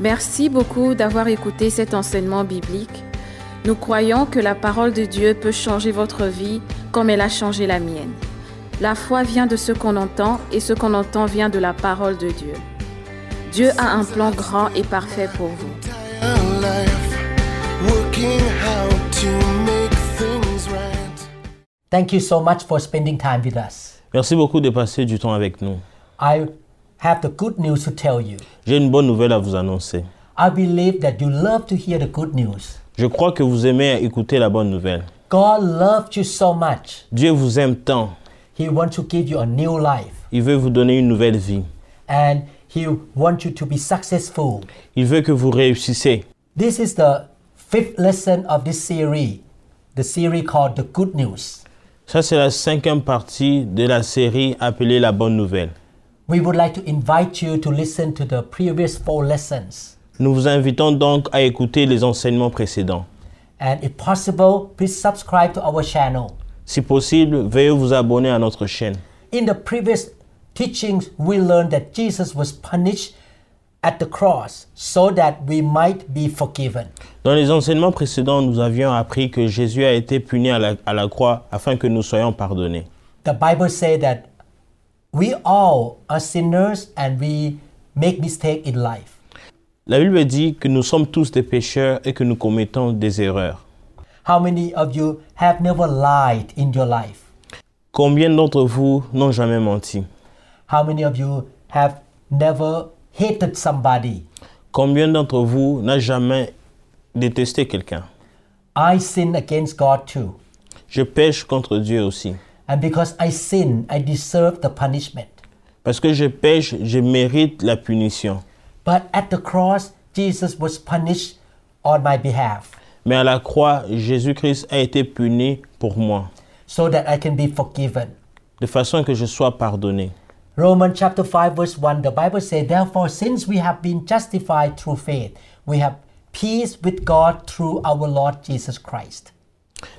Merci beaucoup d'avoir écouté cet enseignement biblique. Nous croyons que la parole de Dieu peut changer votre vie comme elle a changé la mienne. La foi vient de ce qu'on entend et ce qu'on entend vient de la parole de Dieu. Dieu a un plan grand et parfait pour vous. Thank you so much for spending time with us. Merci beaucoup de passer du temps avec nous. I have the good news to tell you. J'ai une bonne nouvelle à vous annoncer. I believe that you love to hear the good news. Je crois que vous aimez écouter la bonne nouvelle. God loved you so much. Dieu vous aime tant. He wants to give you a new life Il veut vous donner une nouvelle vie. and he wants you to be successful. Il veut que vous réussissez. This is the fifth lesson of this series, the series called the good news. Ça, c'est la cinquième partie de la série appelée La Bonne Nouvelle. We would like to invite you to listen to the previous four lessons. Nous vous invitons donc à écouter les enseignements précédents. And if possible, please subscribe to our channel. Si possible, veuillez vous abonner à notre chaîne. In the previous teachings, we learned that Jesus was punished at the cross so that we might be forgiven. Dans les enseignements précédents, nous avions appris que Jésus a été puni à la, à la croix afin que nous soyons pardonnés. The Bible says that we all are sinners and we make mistakes in life. La Bible dit que nous sommes tous des pécheurs et que nous commettons des erreurs. How many of you have never lied in your life? Combien d'entre vous n'ont jamais menti? How many of you have never hated somebody? Combien d'entre vous n'a jamais détesté quelqu'un? I sin against God too. Je pêche contre Dieu aussi. And because I sin, I deserve the punishment. Parce que je pêche, je mérite la punition. But at the cross, Jesus was punished on my behalf Mais à la croix, Jésus-Christ a été puni pour moi, so that I can be forgiven. de façon que je sois pardonné. Romans chapter 5 verse 1 the Bible says therefore since we have been justified through faith we have peace with God through our Lord Jesus Christ.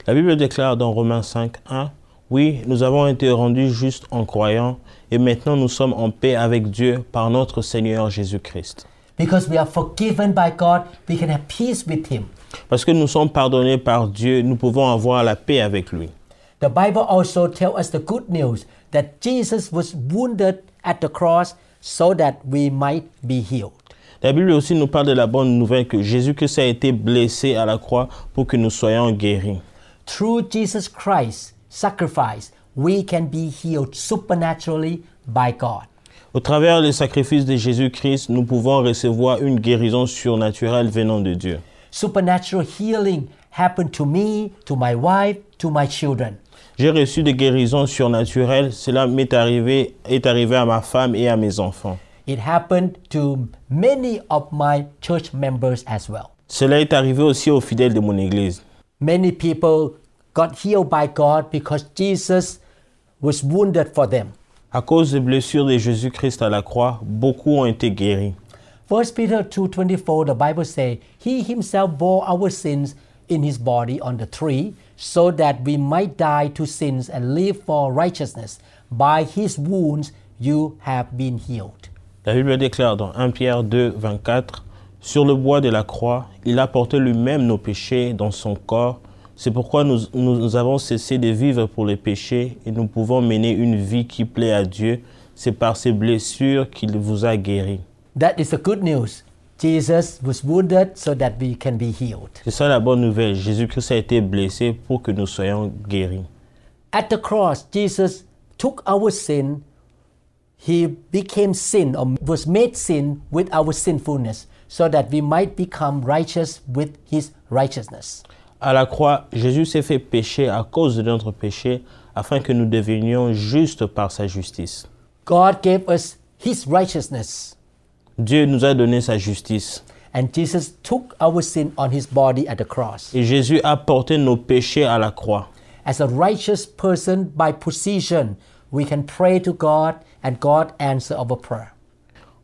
La Bible déclare dans Romains 5, 1, Oui, nous avons été rendus justes en croyant, et maintenant nous sommes en paix avec Dieu par notre Seigneur Jésus-Christ. Because we are forgiven by God, we can have peace with him. Parce que nous sommes pardonnés par Dieu, nous pouvons avoir la paix avec lui. The Bible also tells us the good news that Jesus was wounded at the cross so that we might be healed. La Bible aussi nous parle de la bonne nouvelle que Jésus-Christ a été blessé à la croix pour que nous soyons guéris. Through Jesus Christ's sacrifice, we can be healed supernaturally by God. Au travers du sacrifice de Jésus-Christ, nous pouvons recevoir une guérison surnaturelle venant de Dieu. Supernatural healing happened to me, to my wife, to my children. J'ai reçu des guérisons surnaturelles. Cela m'est arrivé, est arrivé à ma femme et à mes enfants. It happened to many of my church members as well. Cela est arrivé aussi aux fidèles de mon église. Many people got healed by God because Jesus was wounded for them. À cause des blessures de Jésus-Christ à la croix, beaucoup ont été guéris. 1 Peter 2:24 the Bible says, "He himself bore our sins in his body on the tree, so that we might die to sins and live for righteousness. By his wounds you have been healed." La Bible déclare dans 1 Pierre 2, 24, Sur le bois de la croix, il a porté lui-même nos péchés dans son corps. C'est pourquoi nous, nous avons cessé de vivre pour les péchés et nous pouvons mener une vie qui plaît à Dieu. C'est par ses blessures qu'il vous a guéris. That is the good news. Jesus was wounded so that we can be healed. C'est ça la bonne nouvelle. Jésus-Christ a été blessé pour que nous soyons guéris. At the cross, Jesus took our sin. He became sin or was made sin with our sinfulness so that we might become righteous with his righteousness. À la croix, Jésus s'est fait pécher à cause de notre péché afin que nous devenions justes par sa justice. God gave us his righteousness, Dieu nous a donné sa justice and Jesus took our sin on his body at the cross. et Jésus a porté nos péchés à la croix. As a righteous person by position, we can pray to God and God answer our prayer.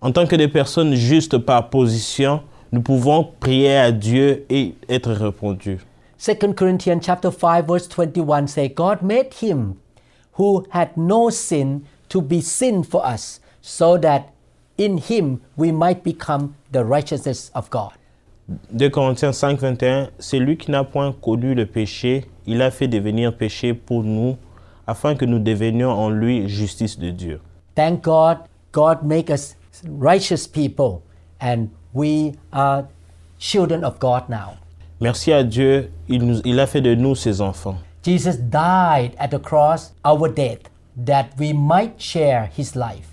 En tant que des personnes justes par position, nous pouvons prier à Dieu et être répondus. 2 Corinthians chapter 5 verse 21 say God made him who had no sin to be sin for us so that in him we might become the righteousness of God. 2 Corinthiens 5, 21, c'est lui qui n'a point connu le péché, il a fait devenir péché pour nous, afin que nous devenions en lui justice de Dieu. Thank God, God make us righteous people and we are children of God now. Merci à Dieu, il, nous- il a fait de nous ses enfants. Jesus died at the cross, our death, that we might share his life.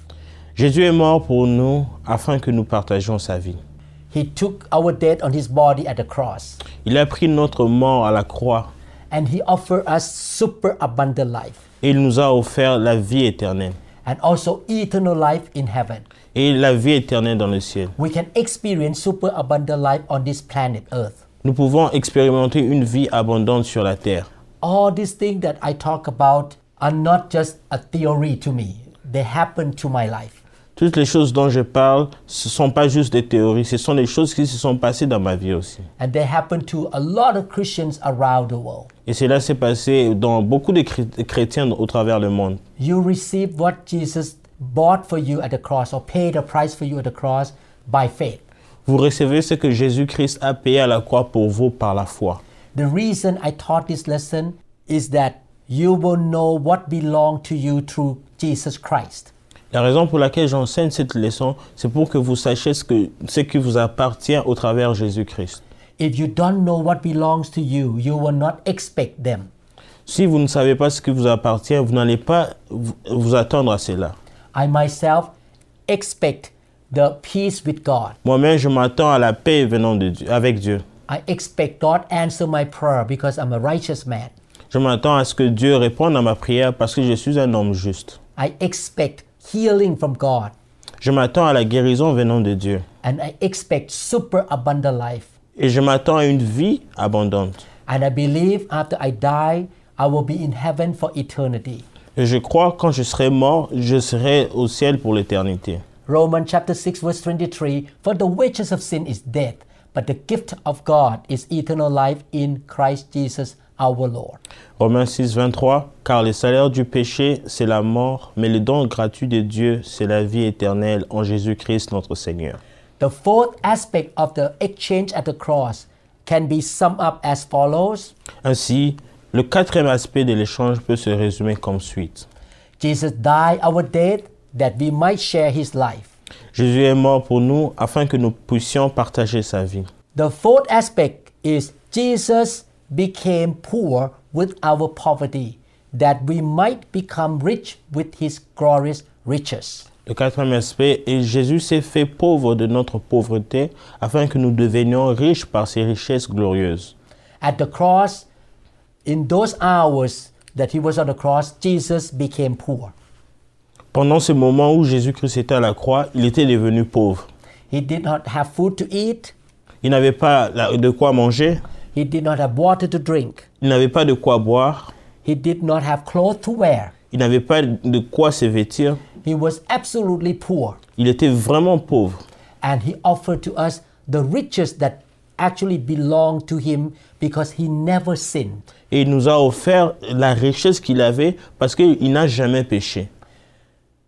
Jésus est mort pour nous afin que nous partagions sa vie. He took our death on his body at the cross Il a pris notre mort à la croix and he offered us super abundant life et il nous a offert la vie éternelle and also eternal life in heaven. et la vie éternelle dans le ciel. We can experience super abundant life on this planet Earth. Nous pouvons expérimenter une vie abondante sur la terre. All these things that I talk about are not just a theory to me, they happen to my life. Toutes les choses dont je parle, ce ne sont pas juste des théories, ce sont des choses qui se sont passées dans ma vie aussi. And they happen to a lot of Christians around the world. Et cela s'est passé dans beaucoup de chré- chrétiens au travers le monde. You receive what Jesus bought for you at the cross or paid a price for you at the cross by faith. Vous recevez ce que Jésus-Christ a payé à la croix pour vous par la foi. The reason I taught this lesson is that you will know what belongs to you through Jesus Christ. La raison pour laquelle j'enseigne cette leçon, c'est pour que vous sachiez ce, que, ce qui vous appartient au travers Jésus-Christ. If you don't know what belongs to you, you will not expect them. Si vous ne savez pas ce qui vous appartient, vous n'allez pas vous, attendre à cela. I myself expect the peace with God. Moi-même, je m'attends à la paix venant de Dieu, avec Dieu. I expect God answer my prayer because I'm a righteous man. Je m'attends à ce que Dieu réponde à ma prière parce que je suis un homme juste. I expect healing from God Je m'attends à la guérison venant de Dieu. and I expect super abundant life. Et je m'attends à une vie abondante. And I believe after I die, I will be in heaven for eternity. Et je crois quand je serai mort, je serai au ciel pour l'éternité. Romans chapter 6 verse 23 For the wages of sin is death, but the gift of God is eternal life in Christ Jesus our Lord. Romains 6, 23. Car le salaire du péché, c'est la mort, mais le don gratuit de Dieu, c'est la vie éternelle en Jésus-Christ notre Seigneur. The fourth aspect of the exchange at the cross can be summed up as follows. Ainsi, le quatrième aspect de l'échange peut se résumer comme suite. Jesus died our death that we might share his life. Jésus est mort pour nous afin que nous puissions partager sa vie. The fourth aspect is Jesus became poor with our poverty that we might become rich with his glorious riches. Le quatrième aspect est Jésus s'est fait pauvre de notre pauvreté afin que nous devenions riches par ses richesses glorieuses. At the cross, in those hours that he was on the cross, Jesus became poor. Pendant ce moment où Jésus-Christ était à la croix, il était devenu pauvre. He did not have food to eat, Il n'avait pas de quoi manger, he did not have water to drink, il n'avait pas de quoi boire, he did not have clothes to wear. il n'avait pas de quoi se vêtir. He was absolutely poor. Il était vraiment pauvre. And he offered to us the riches that actually belong to him because he never sinned. Et il nous a offert la richesse qu'il avait parce qu'il n'a jamais péché.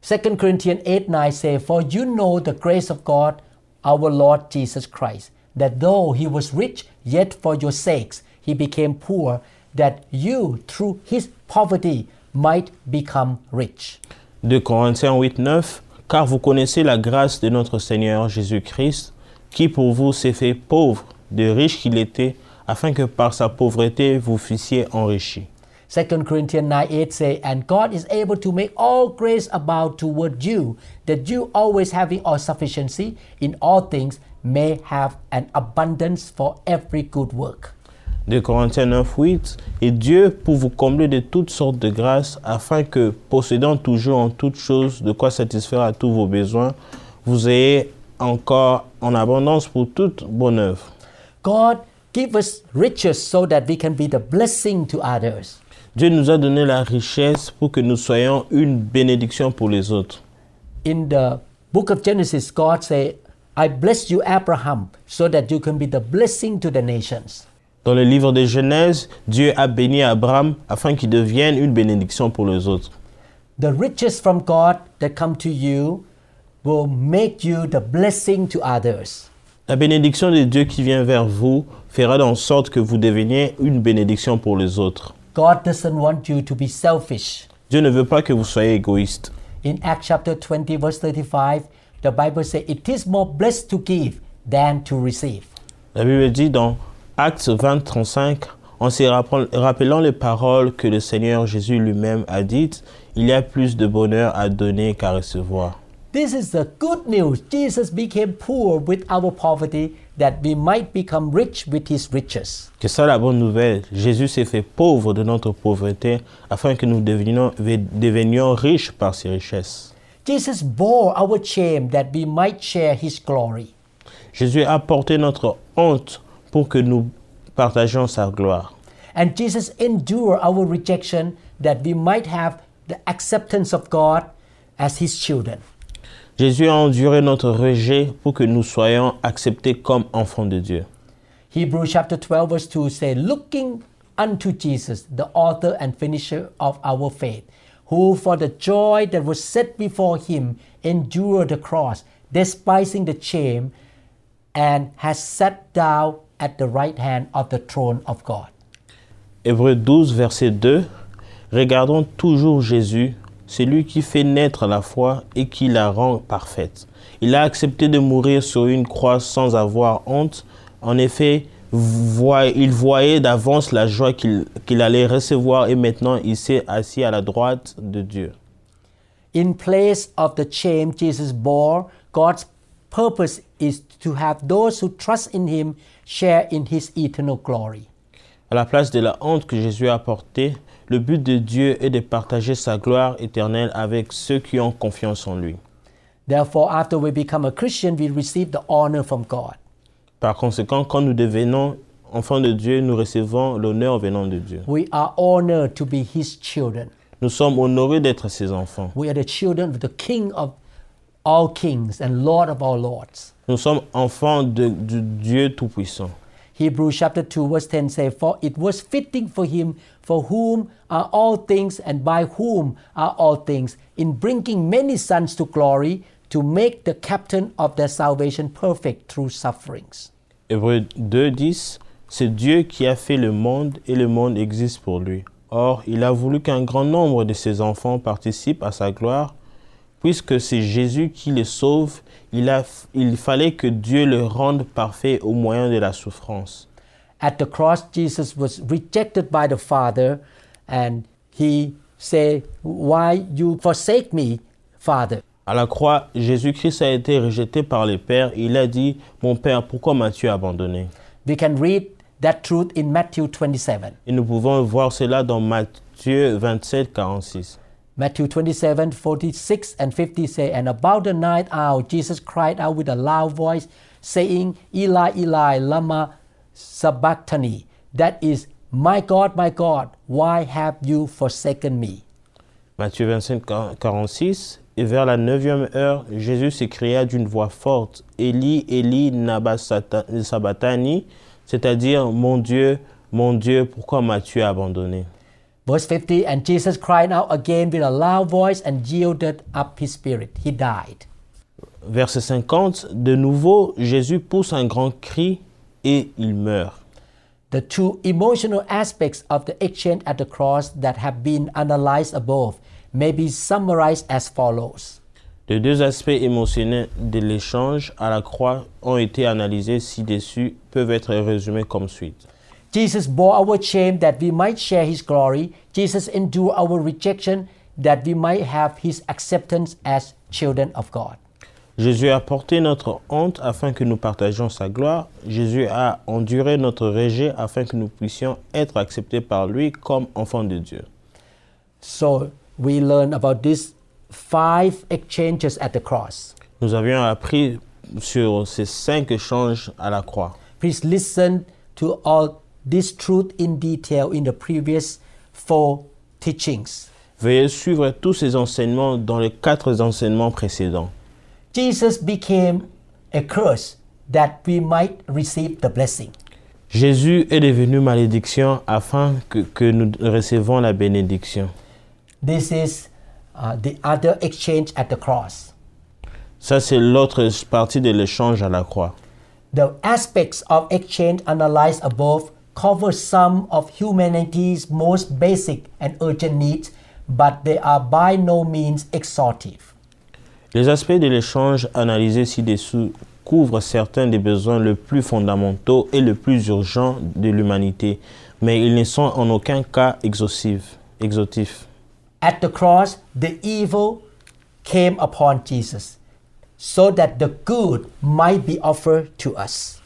2 Corinthians 8 9 say, For you know the grace of God, our Lord Jesus Christ, that though he was rich, yet for your sakes he became poor, that you through his poverty might become rich. 2 Corinthiens 8, 9. Car vous connaissez la grâce de notre Seigneur Jésus-Christ, qui pour vous s'est fait pauvre, de riche qu'il était, afin que par sa pauvreté vous fussiez enrichis. 2 Corinthians 9 8 say, And God is able to make all grace abound toward you, that you always having all sufficiency in all things may have an abundance for every good work. 2 Corinthiens 9, 8. Et Dieu pour vous combler de toutes sortes de grâces, afin que, possédant toujours en toutes choses de quoi satisfaire à tous vos besoins, vous ayez encore en abondance pour toute bonne œuvre. God give us riches so that we can be the blessing to others. Dieu nous a donné la richesse pour que nous soyons une bénédiction pour les autres. In the book of Genesis, God say, I bless you, Abraham, so that you can be the blessing to the nations. Dans le livre de Genèse, Dieu a béni Abraham afin qu'il devienne une bénédiction pour les autres. The riches from God that come to you will make you the blessing to others. La bénédiction de Dieu qui vient vers vous fera en sorte que vous deveniez une bénédiction pour les autres. God doesn't want you to be selfish. Dieu ne veut pas que vous soyez égoïste. In Acts chapter 20, verse 35, the Bible says, It is more blessed to give than to receive. La Bible dit dans Actes 20, 35, en se rappel- rappelant les paroles que le Seigneur Jésus lui-même a dites, il y a plus de bonheur à donner qu'à recevoir. This is the good news. Jesus became poor with our poverty that we might become rich with his riches. Que ça la bonne nouvelle. Jésus s'est fait pauvre de notre pauvreté afin que nous devenions, devenions riches par ses richesses. Jesus bore our shame that we might share his glory. Jésus a porté notre honte pour que nous partagions sa gloire. And Jesus endured our rejection that we might have the acceptance of God as his children. Jésus a enduré notre rejet pour que nous soyons acceptés comme enfants de Dieu. Hebrews chapter 12 verse 2 say, Looking unto Jesus, the author and finisher of our faith, who for the joy that was set before him endured the cross, despising the shame, and has sat down at the right hand of the throne of God. Hébreux 12, verset 2. Regardons toujours Jésus, celui qui fait naître la foi et qui la rend parfaite. Il a accepté de mourir sur une croix sans avoir honte. En effet, il voyait d'avance la joie qu'il qu'il allait recevoir et maintenant il s'est assis à la droite de Dieu. In place of the shame Jesus bore, God's purpose is to have those who trust in him share in his eternal glory. À la place de la honte que Jésus a portée, le but de Dieu est de partager sa gloire éternelle avec ceux qui ont confiance en lui. Therefore, after we become a Christian, we receive the honor from God. Par conséquent, quand nous devenons enfants de Dieu, nous recevons l'honneur venant de Dieu. We are honored to be his children. Nous sommes honorés d'être ses enfants. We are the children of the King of all kings and Lord of all lords. Nous sommes enfants de, du Dieu Tout-Puissant. Hebrews chapter 2 verse 10 say, For it was fitting for him, for whom are all things and by whom are all things, in bringing many sons to glory, to make the captain of their salvation perfect through sufferings. Hébreux 2, 10. C'est Dieu qui a fait le monde et le monde existe pour lui. Or, il a voulu qu'un grand nombre de ses enfants participent à sa gloire. Puisque c'est Jésus qui les sauve, il, a, il fallait que Dieu le rende parfait au moyen de la souffrance. At the cross, Jesus was rejected by the Father, and he said, Why you forsake me, Father? À la croix, Jésus-Christ a été rejeté par les pères et il a dit, Mon Père, pourquoi m'as-tu abandonné? We can read that truth in Matthew 27. Et nous pouvons voir cela dans Matthieu 27, 46. Matthew 27, 46 and 50 say, And about the ninth hour, Jesus cried out with a loud voice, saying, Eli, Eli, lama sabachthani. That is, My God, my God, why have you forsaken me? Matthieu 25, 46. Et vers la neuvième heure, Jésus s'écria d'une voix forte, Eli, Eli, naba sata- sabatani, c'est-à-dire, Mon Dieu, mon Dieu, pourquoi m'as-tu abandonné Verse 50 And Jesus cried out again with a loud voice and yielded up his spirit. He died. Verset 50. De nouveau, Jésus pousse un grand cri et il meurt. The two emotional aspects of the exchange at the cross that have been analyzed above may be summarized as follows. Les deux aspects émotionnels de l'échange à la croix ont été analysés ci-dessus, peuvent être résumés comme suite. Jesus bore our shame that we might share his glory. Jesus endured our rejection that we might have his acceptance as children of God. Jésus a porté notre honte afin que nous partagions sa gloire. Jésus a enduré notre rejet afin que nous puissions être acceptés par lui comme enfants de Dieu. So we learn about these five exchanges at the cross. Nous avions appris sur ces cinq échanges à la croix. Please listen to all this truth in detail in the previous four teachings. Veuillez suivre tous ces enseignements dans les quatre enseignements précédents. Jesus became a curse that we might receive the blessing. Jésus est devenu malédiction afin que, que nous recevons la bénédiction. This is uh, the other exchange at the cross. Ça, c'est l'autre partie de l'échange à la croix. The aspects of exchange analyzed above cover some of humanity's most basic and urgent needs, but they are by no means exhaustive. Les aspects de l'échange analysés ci-dessous couvrent certains des besoins les plus fondamentaux et les plus urgents de l'humanité, mais ils ne sont en aucun cas exhaustifs. exhaustifs. At the cross, the evil came upon Jesus so that the good might be offered to us.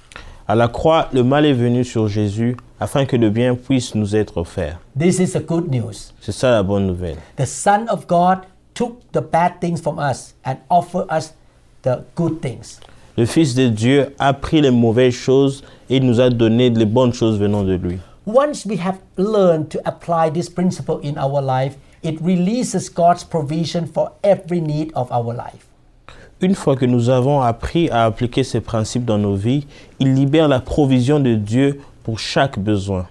À la croix, le mal est venu sur Jésus afin que le bien puisse nous être offert. This is the good news. C'est ça la bonne nouvelle. The Son of God took the bad things from us and offered us the good things. Le Fils de Dieu a pris les mauvaises choses et nous a donné les bonnes choses venant de lui. Once we have learned to apply this principle in our life, it releases God's provision for every need of our life. Une fois que nous avons appris à appliquer ces principes dans nos vies, il libère la provision de Dieu pour chaque besoin.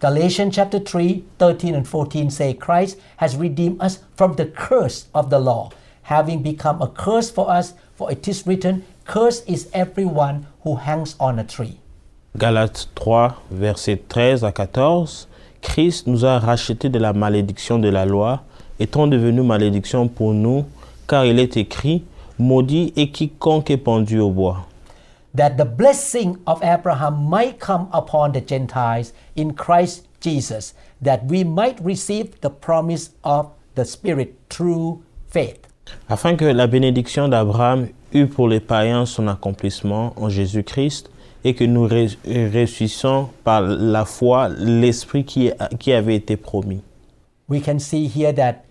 Galatians chapter 3, 13 and 14 say Christ has redeemed us from the curse of the law, having become a curse for us, for it is written, Cursed is everyone who hangs on a tree. Galates 3, versets 13 à 14. Christ nous a rachetés de la malédiction de la loi, étant devenu malédiction pour nous, car il est écrit, Maudit est quiconque est pendu au bois. That the blessing of Abraham might come upon the Gentiles in Christ Jesus, that we might receive the promise of the Spirit through faith. afin que la bénédiction d'Abraham eût pour les païens son accomplissement en Jésus-Christ et que nous ré- ressuscissions par la foi l'Esprit qui, qui avait été promis. We can see here that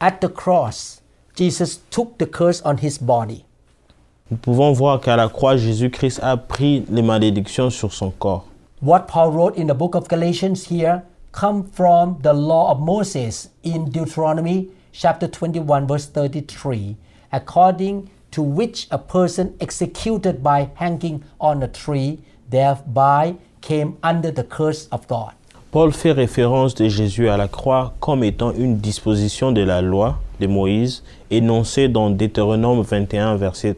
at the cross, Jesus took the curse on his body. Nous pouvons voir qu'à la croix, Jésus-Christ a pris les malédictions sur son corps. What Paul wrote in the book of Galatians here come from the law of Moses in Deuteronomy chapter 21 verse 33 according to which a person executed by hanging on a tree thereby came under the curse of God. Paul fait référence de Jésus à la croix comme étant une disposition de la loi de Moïse énoncée dans Deutéronome 21 verset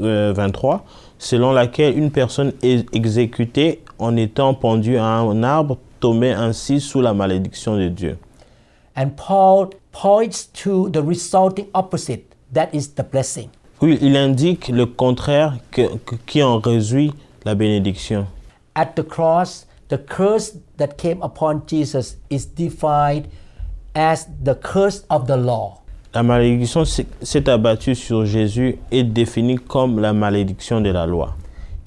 euh, 23 selon laquelle une personne est exécutée en étant pendue à un arbre tombait ainsi sous la malédiction de Dieu. And Paul points to the resulting opposite that is the blessing. Oui, il indique le contraire que- que- qui en résuit la bénédiction. At the cross, the curse that came upon Jesus is defined as the curse of the law. La malédiction s'est abattue sur Jésus et définie comme la malédiction de la loi.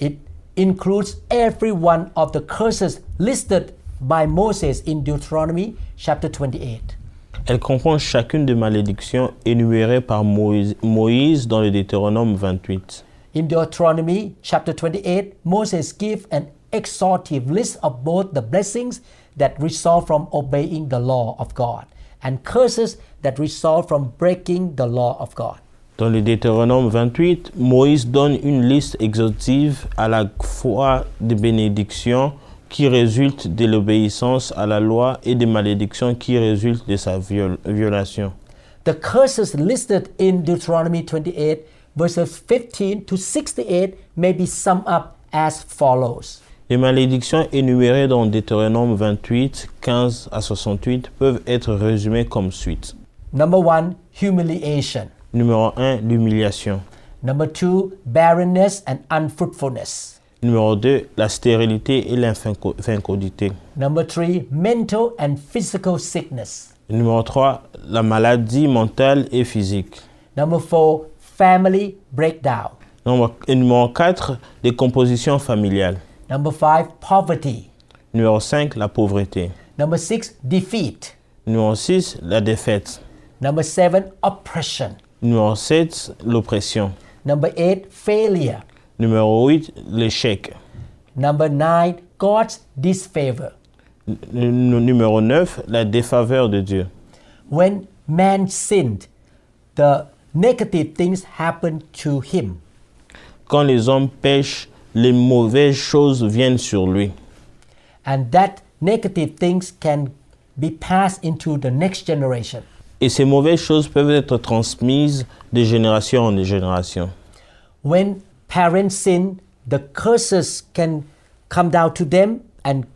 It includes every one of the curses listed by Moses in Deuteronomy chapter 28. Elle comprend chacune des malédictions énumérées par Moïse, Moïse dans le Deutéronome 28. In Deuteronomy chapter 28, Moses gives an exhaustive list of both the blessings that result from obeying the law of God and curses that result from breaking the law of God. Dans le Deutéronome 28, Moïse donne une liste exhaustive à la fois des bénédictions qui résultent de l'obéissance à la loi et des malédictions qui résultent de sa viol- violation. The curses listed in Deuteronomy 28, verses 15 to 68, may be summed up as follows. Les malédictions énumérées dans Deutéronome 28, 15 à 68 peuvent être résumées comme suite. Number one, humiliation. Numéro 1, l'humiliation. Number two, barrenness and unfruitfulness. Numéro 2, la stérilité et l'infécondité. Number three, mental and physical sickness. Numéro 3, la maladie mentale et physique. Number four, family breakdown. Numéro 4, décomposition familiale. Number five, poverty. Numéro 5, la pauvreté. Number six, defeat. Numéro 6, la défaite. Number seven, oppression. Numéro 7, l'oppression. Number eight, failure. Numéro 8, l'échec. Number nine, God's disfavor. N- Numéro 9, la défaveur de Dieu. When man sinned, the negative things happened to him. Quand les hommes pêchent, les mauvaises choses viennent sur lui. And that negative things can be passed into the next generation. Et ces mauvaises choses peuvent être transmises de génération en génération. when parents sin, the curses can come down to them and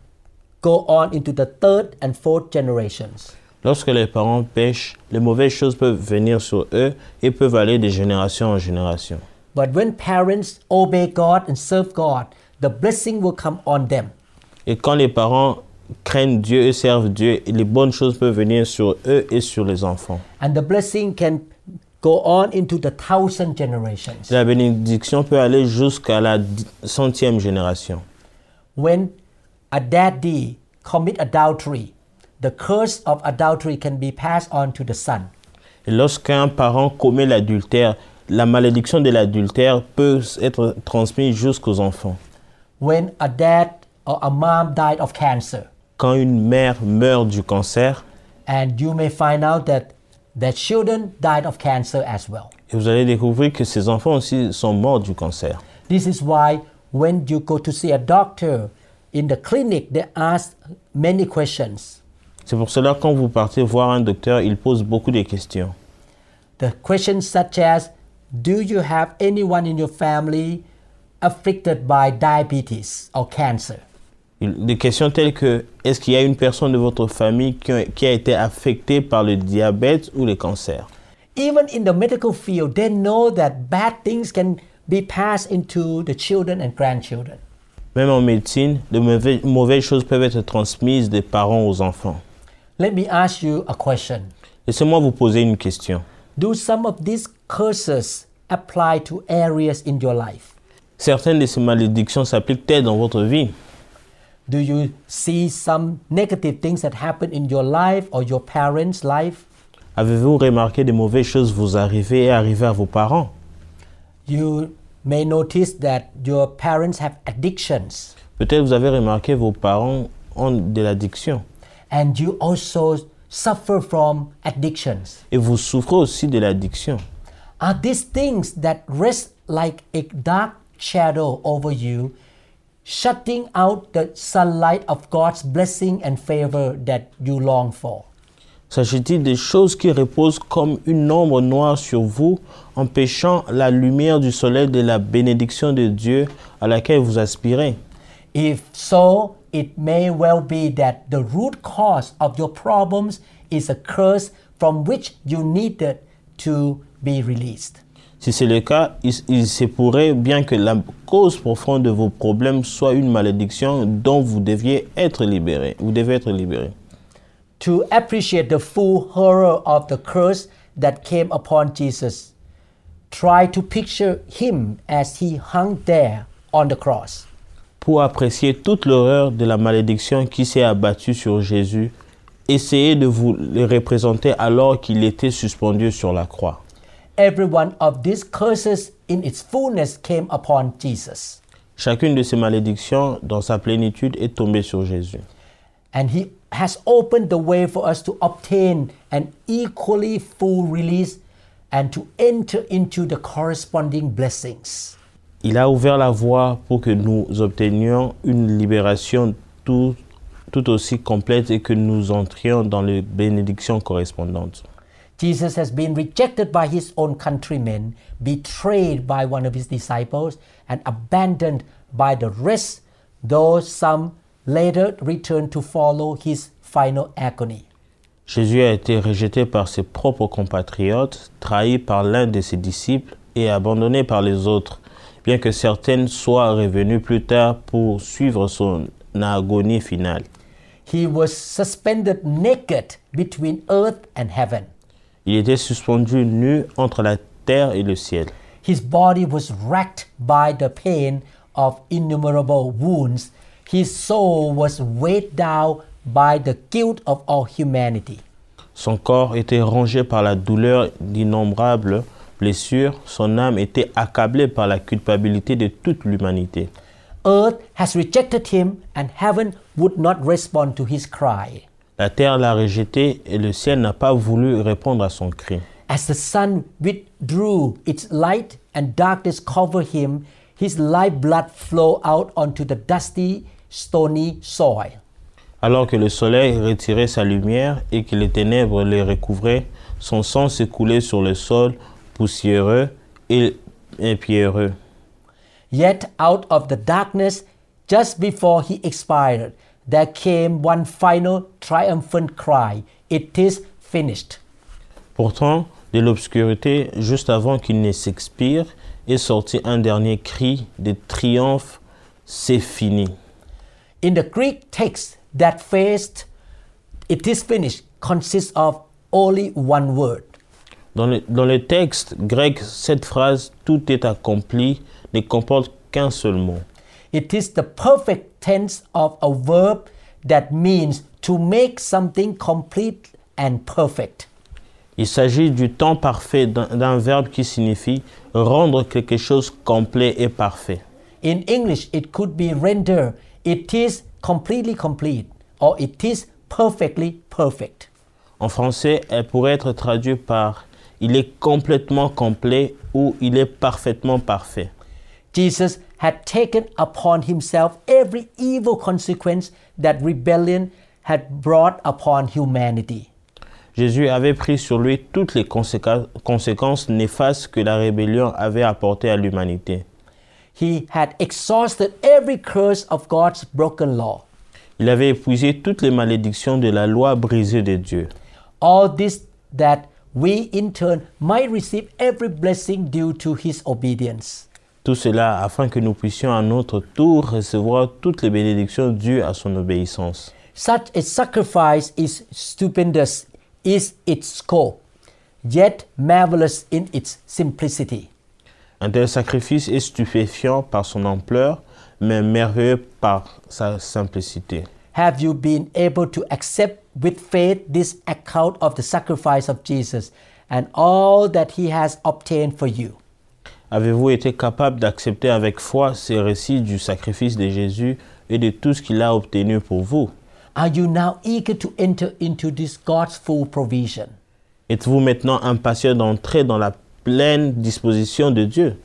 go on into the third and fourth generations. Lorsque les parents pêchent, les mauvaises choses peuvent venir sur eux et peuvent aller de génération en génération. But when parents obey God and serve God, the blessing will come on them. Et quand les parents craignent Dieu et servent Dieu, les bonnes choses peuvent venir sur eux et sur les enfants. And the blessing can go on into the thousand generations. La bénédiction peut aller jusqu'à la centième génération. When a daddy commit adultery, the curse of adultery can be passed on to the son. Et lorsqu'un parent commet l'adultère, la malédiction de l'adultère peut être transmise jusqu'aux enfants. When a dad or a mom died of cancer, Quand une mère meurt du cancer, and you may find out that their children died of cancer as well. et vous allez découvrir que ces enfants aussi sont morts du cancer. This is why when you go to see a doctor in the clinic, they ask many questions. C'est pour cela quand vous partez voir un docteur, il pose beaucoup de questions. The questions such as Do you have anyone in your family afflicted by diabetes or cancer? Des questions telles que est-ce qu'il y a une personne de votre famille qui a, qui a été affectée par le diabète ou le cancer? Even in the medical field, they know that bad things can be passed into the children and grandchildren. Même en médecine, de mauvais- mauvaises choses peuvent être transmises des parents aux enfants. Let me ask you a question. Laissez-moi vous poser une question. Do some of these curses apply to areas in your life? Certaines de ces malédictions s'appliquent-elles dans votre vie? Do you see some negative things that happen in your life or your parents' life? Avez-vous remarqué des mauvaises choses vous arriver et arriver à vos parents? You may notice that your parents have addictions Peut-être vous avez remarqué vos parents ont de l'addiction and you also suffer from addictions. et vous souffrez aussi de l'addiction. Are these things that rest like a dark shadow over you, shutting out the sunlight of God's blessing and favor that you long for? S'agit-il des choses qui reposent comme une ombre noire sur vous, empêchant la lumière du soleil de la bénédiction de Dieu à laquelle vous aspirez? If so, it may well be that the root cause of your problems is a curse from which you needed to be released. Si c'est le cas, il, il se pourrait bien que la cause profonde de vos problèmes soit une malédiction dont vous deviez être libéré. Vous devez être libéré. To appreciate the full horror of the curse that came upon Jesus, try to picture him as he hung there on the cross. Pour apprécier toute l'horreur de la malédiction qui s'est abattue sur Jésus, essayez de vous le représenter alors qu'il était suspendu sur la croix. Every one of these curses in its fullness came upon Jesus, Chacune de ces malédictions, dans sa plénitude, est tombée sur Jésus. and he has opened the way for us to obtain an equally full release and to enter into the corresponding blessings. Il a ouvert la voie pour que nous obtenions une libération tout, tout aussi complète et que nous entrions dans les bénédictions correspondantes. Jesus has been rejected by his own countrymen, betrayed by one of his disciples, and abandoned by the rest, though some later returned to follow his final agony. Jésus a été rejeté par ses propres compatriotes, trahi par l'un de ses disciples et abandonné par les autres, bien que certaines soient revenues plus tard pour suivre son agonie finale. He was suspended naked between earth and heaven. Il était suspendu nu entre la terre et le ciel. His body was racked by the pain of innumerable wounds. His soul was weighed down by the guilt of all humanity. Son corps était rongé par la douleur d'innombrables blessures. Son âme était accablée par la culpabilité de toute l'humanité. Earth has rejected him, and heaven would not respond to his cry. La terre l'a rejeté et le ciel n'a pas voulu répondre à son cri. As the sun withdrew its light and darkness covered him, his lifeblood flowed out onto the dusty, stony soil. Alors que le soleil retirait sa lumière et que les ténèbres les recouvraient, son sang s'écoulait sur le sol poussiéreux et, pierreux. Yet out of the darkness, just before he expired, there came one final triumphant cry It is finished. Pourtant, de l'obscurité, juste avant qu'il ne s'expire, est sorti un dernier cri de triomphe, c'est fini. In the Greek text, that phrase, It is finished, consists of only one word. Dans le, dans le texte grec, cette phrase Tout est accompli ne comporte qu'un seul mot. It is the perfect tense of a verb that means to make something complete and perfect. Il s'agit du temps parfait d'un verbe qui signifie rendre quelque chose complet et parfait. In English, it could be render, it is completely complete, or it is perfectly perfect. En français, elle pourrait être traduite par il est complètement complet ou il est parfaitement parfait. Jesus had taken upon himself every evil consequence that rebellion had brought upon humanity. Jésus avait pris sur lui toutes les conséquences, néfastes que la rébellion avait apportées à l'humanité. He had exhausted every curse of God's broken law. Il avait épuisé toutes les malédictions de la loi brisée de Dieu. All this that we in turn might receive every blessing due to his obedience. Tout cela afin que nous puissions à notre tour recevoir toutes les bénédictions dues à son obéissance. Such a sacrifice is stupendous is its scope, yet marvelous in its simplicity. Un tel sacrifice est stupéfiant par son ampleur, mais merveilleux par sa simplicité. Have you been able to accept with faith this account of the sacrifice of Jesus and all that he has obtained for you? Avez-vous été capable d'accepter avec foi ces récits du sacrifice de Jésus et de tout ce qu'il a obtenu pour vous Are you now eager to enter into this God's full provision? Êtes-vous maintenant impatient d'entrer dans la pleine disposition de Dieu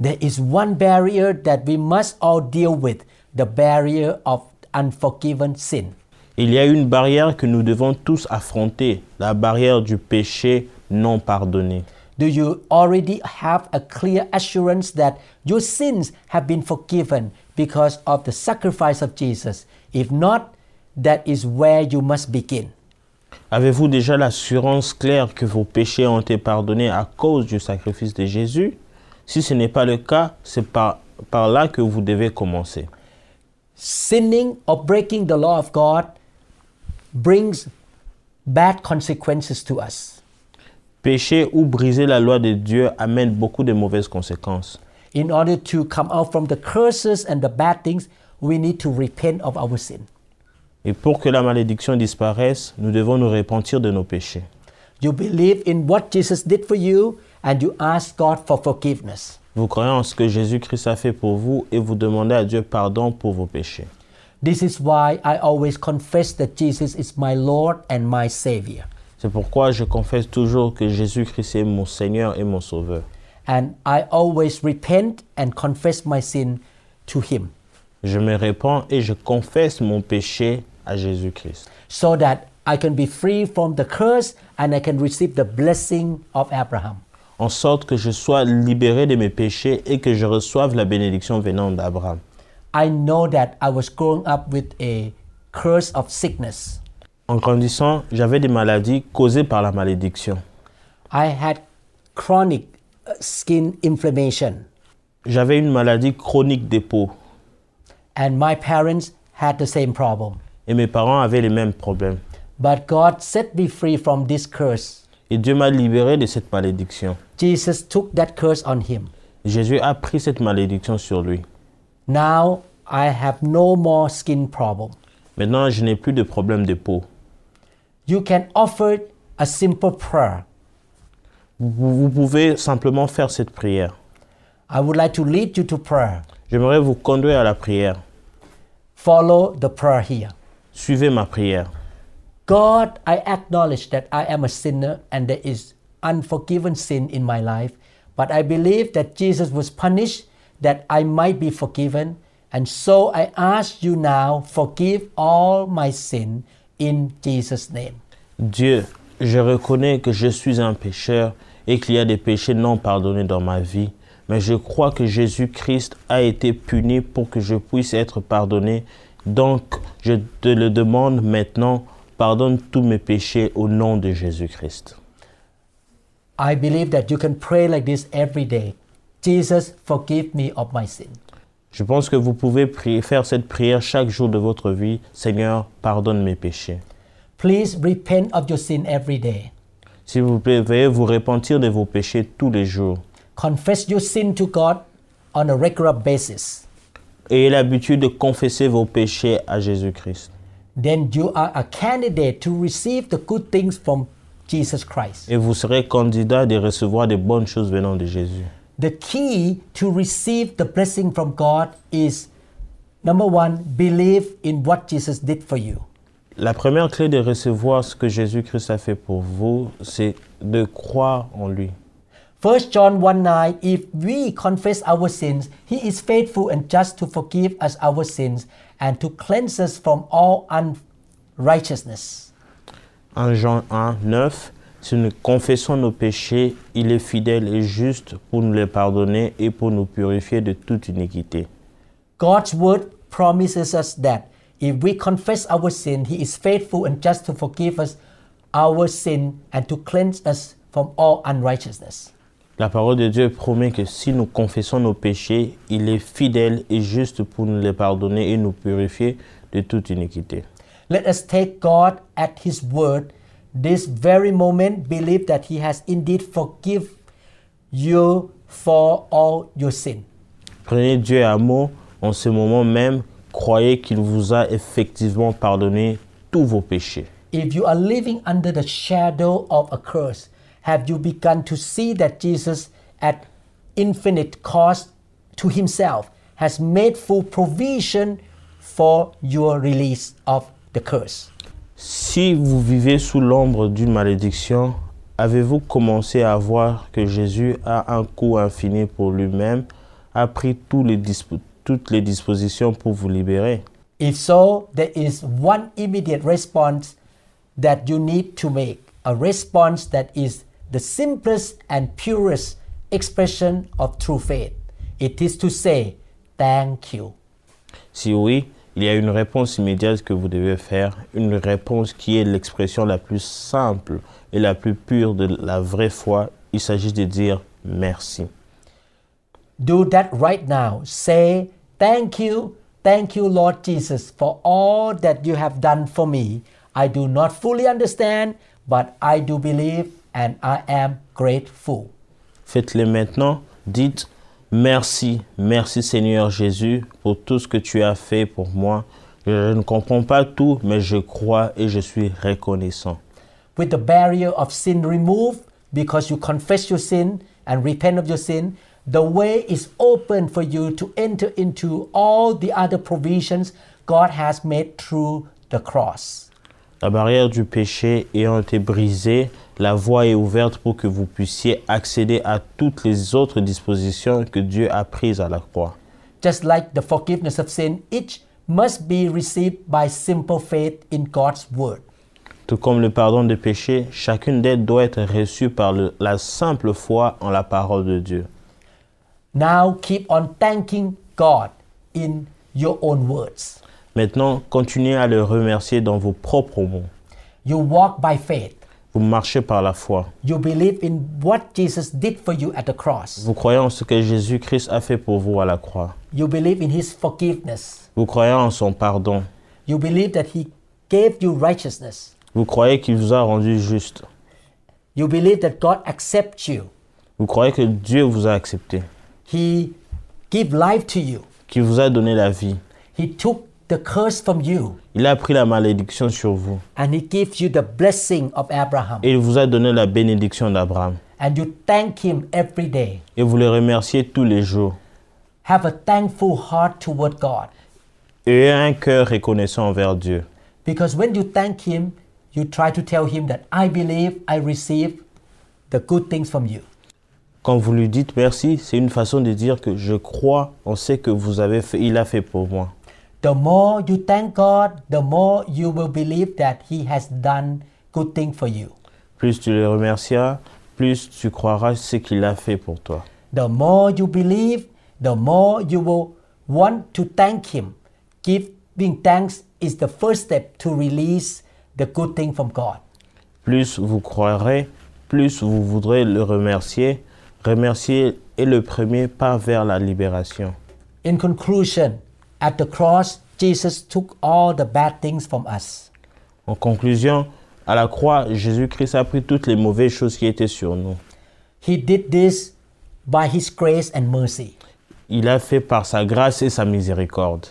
There is one barrier that we must all deal with the barrier of unforgiven sin. Il y a une barrière que nous devons tous affronter, la barrière du péché non pardonné. Do you already have a clear assurance that your sins have been forgiven because of the sacrifice of Jesus? If not, that is where you must begin. Avez-vous déjà l'assurance claire que vos péchés ont été pardonnés à cause du sacrifice de Jésus? Si ce n'est pas le cas, c'est par, par là que vous devez commencer. Sinning or breaking the law of God brings bad consequences to us. Pécher ou briser la loi de Dieu amène beaucoup de mauvaises conséquences. In order to come out from the curses and the bad things, we need to repent of our sin. Et pour que la malédiction disparaisse, nous devons nous repentir de nos péchés. You believe in what Jesus did for you and you ask God for forgiveness. Vous croyez en ce que Jésus-Christ a fait pour vous et vous demandez à Dieu pardon pour vos péchés. This is why I always confess that Jesus is my Lord and my Savior. C'est pourquoi je confesse toujours que Jésus-Christ est mon Seigneur et mon Sauveur. And I always repent and confess my sin to Him Je me répands et je confesse mon péché à Jésus-Christ, so that I can be free from the curse and I can receive the blessing of Abraham. en sorte que je sois libéré de mes péchés et que je reçoive la bénédiction venant d'Abraham. I know that I was growing up with a curse of sickness. En grandissant, j'avais des maladies causées par la malédiction. I had chronic uh, skin inflammation, J'avais une maladie chronique des peaux and my parents had the same problem. et mes parents avaient les mêmes problèmes. But God set me free from this curse. Et Dieu m'a libéré de cette malédiction. Jesus took that curse on him. Jésus a pris cette malédiction sur lui. Now I have no more skin problem. Maintenant, je n'ai plus de problème de peau. You can offer a simple prayer. Vous, vous pouvez simplement faire cette prière. I would like to lead you to prayer. J'aimerais vous conduire à la prière. Follow the prayer here. Suivez ma prière. God, I acknowledge that I am a sinner and there is unforgiven sin in my life, but I believe that Jesus was punished that I might be forgiven. And so I ask you now, forgive all my sin in Jesus' name. Dieu, je reconnais que je suis un pécheur et qu'il y a des péchés non pardonnés dans ma vie. mais je crois que Jésus-Christ a été puni pour que je puisse être pardonné. Donc, je te le demande maintenant, pardonne tous mes péchés au nom de Jésus-Christ. I believe that you can pray like this every day. Jesus, forgive me of my sin. Je pense que vous pouvez prier- faire cette prière chaque jour de votre vie. Seigneur, pardonne mes péchés. Please repent of your sin every day. S'il vous plaît, veuillez vous repentir de vos péchés tous les jours. Confess your sin to God on a regular basis. Ayez l'habitude de confesser vos péchés à Jésus-Christ. Then you are a candidate to receive the good things from Jesus Christ. Et vous serez candidat de recevoir des bonnes choses venant de Jésus. The key to receive the blessing from God is number one, believe in what Jesus did for you. La première clé de recevoir ce que Jésus-Christ a fait pour vous, c'est de croire en lui. 1 John 1 9, if we confess our sins, he is faithful and just to forgive us our sins and to cleanse us from all unrighteousness. 1 Jean 1, 9. Si nous confessons nos péchés, il est fidèle et juste pour nous les pardonner et pour nous purifier de toute iniquité. God's word promises us that if we confess our sin, he is faithful and just to forgive us our sin and to cleanse us from all unrighteousness. La parole de Dieu promet que si nous confessons nos péchés, il est fidèle et juste pour nous les pardonner et nous purifier de toute iniquité. Let us take God at his word this very moment, believe that he has indeed forgive you for all your sin. Prenez Dieu à mot en ce moment même, croyez qu'il vous a effectivement pardonné tous vos péchés. If you are living under the shadow of a curse, have you begun to see that Jesus, at infinite cost to himself, has made full provision for your release of the curse? Si vous vivez sous l'ombre d'une malédiction, avez-vous commencé à voir que Jésus a un coût infini pour lui-même, a pris tous les toutes les dispositions pour vous libérer? If so, there is one immediate response that you need to make, a response that is the simplest and purest expression of true faith. It is to say, Thank you. Si oui, il y a une réponse immédiate que vous devez faire, une réponse qui est l'expression la plus simple et la plus pure de la vraie foi. Il s'agit de dire merci. Do that right now. Say, Thank you, thank you, Lord Jesus, for all that you have done for me. I do not fully understand, but I do believe and I am grateful. Faites-le maintenant. Dites merci, merci Seigneur Jésus pour tout ce que tu as fait pour moi. Je ne comprends pas tout, mais je crois et je suis reconnaissant. with the barrier of sin removed because you confess your sin and repent of your sin, the way is open for you to enter into all the other provisions God has made through the cross. La barrière du péché ayant été brisée, la voie est ouverte pour que vous puissiez accéder à toutes les autres dispositions que Dieu a prises à la croix. Just like the forgiveness of sin, each must be received by simple faith in God's word. Tout comme le pardon des péchés, chacune d'elles doit être reçue par le- la simple foi en la parole de Dieu. Now keep on thanking God in your own words. Maintenant, continuez à le remercier dans vos propres mots. You walk by faith. Vous marchez par la foi. You believe in what Jesus did for you at the cross. Vous croyez en ce que Jésus-Christ a fait pour vous à la croix. You believe in his forgiveness. Vous croyez en son pardon. You believe that he gave you righteousness. Vous croyez qu'il vous a rendu juste. You believe that God accepts you. Vous croyez que Dieu vous a accepté, He give life to you. qu'il vous a donné la vie. He took the curse from you Il a pris la malédiction sur vous and he gives you the blessing of Abraham. et il vous a donné la bénédiction d'Abraham. And you thank him every day. Et vous le remerciez tous les jours. Have a thankful heart toward God. Et ayez un cœur reconnaissant envers Dieu. Because when you thank him, you try to tell him that I believe I receive the good things from you. Quand vous lui dites merci, c'est une façon de dire que je crois en ce que vous avez fait, il a fait pour moi. The more you thank God, the more you will believe that he has done good thing for you. Plus tu le remercieras, plus tu croiras ce qu'il a fait pour toi. The more you believe, the more you will want to thank Him. Giving thanks is the first step to release the good thing from God. Plus vous croirez, plus vous voudrez le remercier. Remercier est le premier pas vers la libération. In conclusion, at the cross, Jesus took all the bad things from us. En conclusion, à la croix, Jésus-Christ a pris toutes les mauvaises choses qui étaient sur nous. He did this by His grace and mercy. Il a fait par sa grâce et sa miséricorde.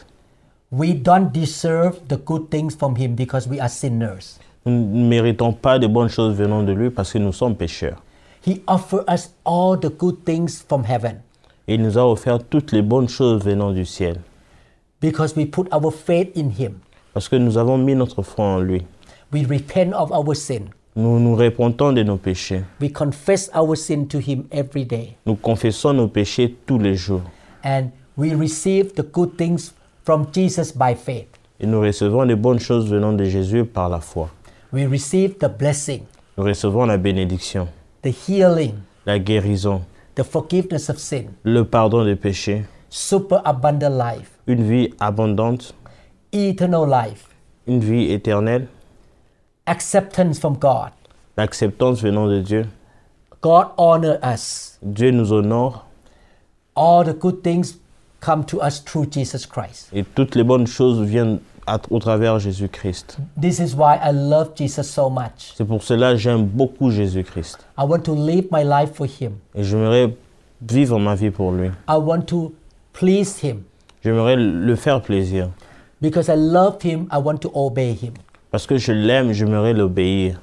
We don't deserve the good things from Him because we are sinners. Nous ne méritons pas de bonnes choses venant de lui parce que nous sommes pécheurs. He offered us all the good things from heaven Et il nous a offert toutes les bonnes choses venant du ciel. Because we put our faith in Him. Parce que nous avons mis notre foi en lui. We repent of our sin. Nous nous répondons de nos péchés. We confess our sin to Him every day. Nous confessons nos péchés tous les jours. And we receive the good things from Jesus by faith. Et nous recevons les bonnes choses venant de Jésus par la foi. We receive the blessing, Nous recevons la bénédiction, the healing, la guérison, the forgiveness of sin, le pardon des péchés, super abundant life, une vie abondante, eternal life, une vie éternelle, acceptance from God. l'acceptance venant de Dieu. God honor us. Dieu nous honore All the good things come to us through Jesus Christ. et toutes les bonnes choses viennent à- au travers Jésus-Christ. This is why I love Jesus so much. C'est pour cela que j'aime beaucoup Jésus-Christ. I want to live my life for Him. Et j'aimerais vivre ma vie pour lui. I want to please Him. J'aimerais le faire plaisir. Because I love Him, I want to obey Him. Parce que je l'aime, j'aimerais l'obéir.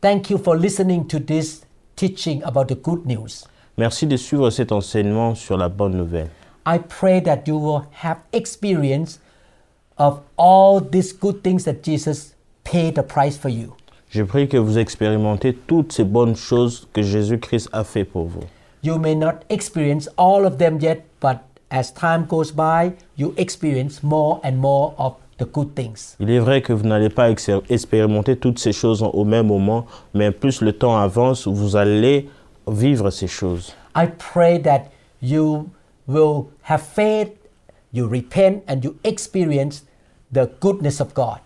Thank you for listening to this teaching about the good news. Merci de suivre cet enseignement sur la bonne nouvelle. I pray that you will have experience of all these good things that Jesus paid the price for you. Je prie que vous expérimentez toutes ces bonnes choses que Jésus-Christ a fait pour vous. You may not experience all of them yet, as time goes by, you experience more and more of the good things. Il est vrai que vous n'allez pas ex- expérimenter toutes ces choses au même moment, mais plus le temps avance, vous allez vivre ces choses. I pray that you will have faith, you repent, and you experience the goodness of God.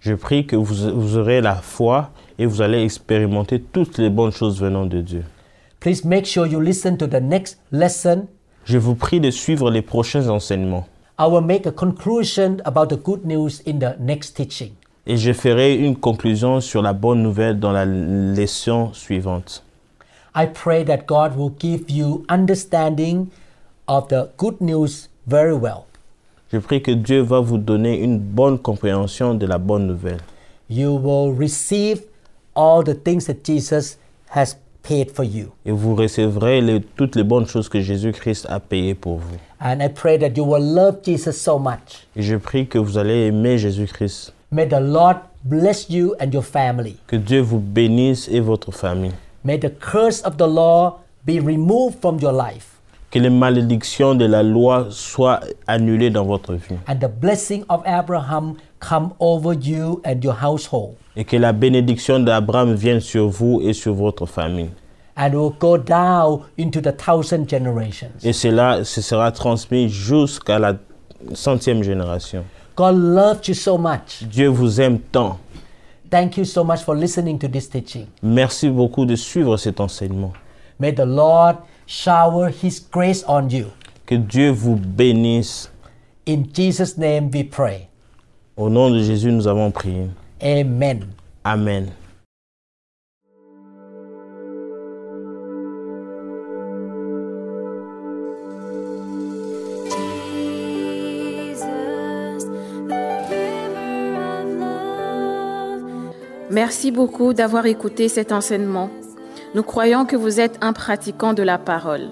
Je prie que vous, vous aurez la foi et vous allez expérimenter toutes les bonnes choses venant de Dieu. Please make sure you listen to the next lesson. Je vous prie de suivre les prochains enseignements I will make a conclusion about the good news in the next teaching. et je ferai une conclusion sur la bonne nouvelle dans la leçon suivante. I pray that God will give you understanding of the good news very well. Je prie que Dieu va vous donner une bonne compréhension de la bonne nouvelle. You will receive all the things that Jesus has paid for you. Et vous recevrez les- toutes les bonnes choses que Jésus-Christ a payées pour vous. And I pray that you will love Jesus so much. Et je prie que vous allez aimer Jésus-Christ. May the Lord bless you and your family. Que Dieu vous bénisse et votre famille. May the curse of the law be removed from your life Que les malédictions de la loi soient annulées dans votre vie. and the blessing of Abraham come over you and your household Et que la bénédiction d'Abraham vienne sur vous et sur votre famille. and will go down into the thousand generations. Et cela ce sera transmis jusqu'à la centième génération. God loves you so much. Dieu vous aime tant. Thank you so much for listening to this teaching. Merci beaucoup de suivre cet enseignement. May the Lord shower his grace on you. Que Dieu vous bénisse. In Jesus' name we pray. Au nom de Jésus, nous avons prié. Amen. Amen. Merci beaucoup d'avoir écouté cet enseignement. Nous croyons que vous êtes un pratiquant de la parole.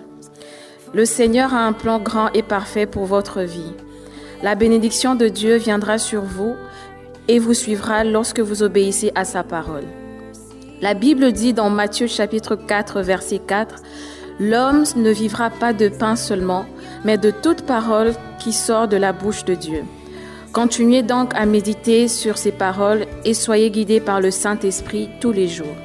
Le Seigneur a un plan grand et parfait pour votre vie. La bénédiction de Dieu viendra sur vous et vous suivra lorsque vous obéissez à sa parole. La Bible dit dans Matthieu chapitre 4 verset 4, L'homme ne vivra pas de pain seulement, mais de toute parole qui sort de la bouche de Dieu. Continuez donc à méditer sur ces paroles et soyez guidés par le Saint-Esprit tous les jours.